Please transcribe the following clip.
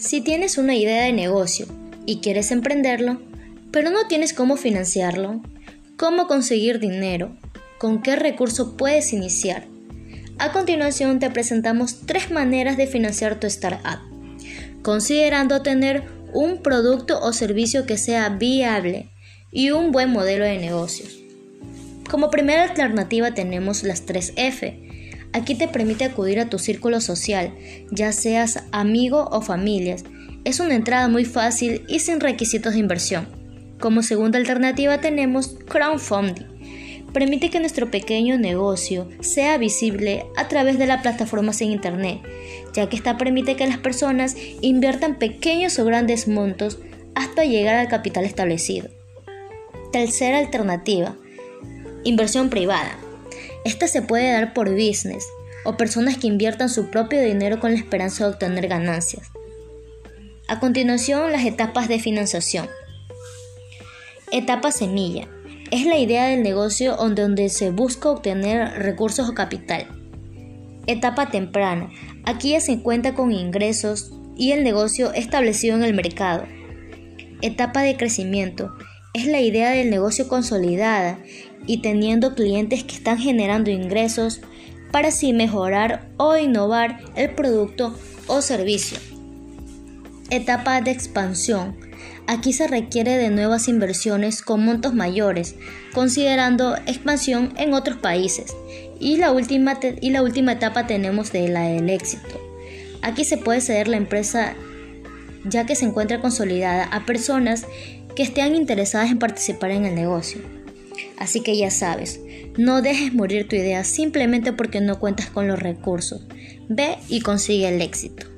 Si tienes una idea de negocio y quieres emprenderlo, pero no tienes cómo financiarlo, cómo conseguir dinero, con qué recurso puedes iniciar. A continuación te presentamos tres maneras de financiar tu startup, considerando tener un producto o servicio que sea viable y un buen modelo de negocios. Como primera alternativa tenemos las 3F. Aquí te permite acudir a tu círculo social, ya seas amigo o familias. Es una entrada muy fácil y sin requisitos de inversión. Como segunda alternativa tenemos crowdfunding. Permite que nuestro pequeño negocio sea visible a través de las plataformas en Internet, ya que esta permite que las personas inviertan pequeños o grandes montos hasta llegar al capital establecido. Tercera alternativa, inversión privada. Esta se puede dar por business o personas que inviertan su propio dinero con la esperanza de obtener ganancias. A continuación, las etapas de financiación. Etapa semilla. Es la idea del negocio donde se busca obtener recursos o capital. Etapa temprana. Aquí ya se cuenta con ingresos y el negocio establecido en el mercado. Etapa de crecimiento es la idea del negocio consolidada y teniendo clientes que están generando ingresos para así mejorar o innovar el producto o servicio. Etapa de expansión. Aquí se requiere de nuevas inversiones con montos mayores, considerando expansión en otros países. Y la última, y la última etapa tenemos de la del éxito. Aquí se puede ceder la empresa ya que se encuentra consolidada a personas que estén interesadas en participar en el negocio. Así que ya sabes, no dejes morir tu idea simplemente porque no cuentas con los recursos. Ve y consigue el éxito.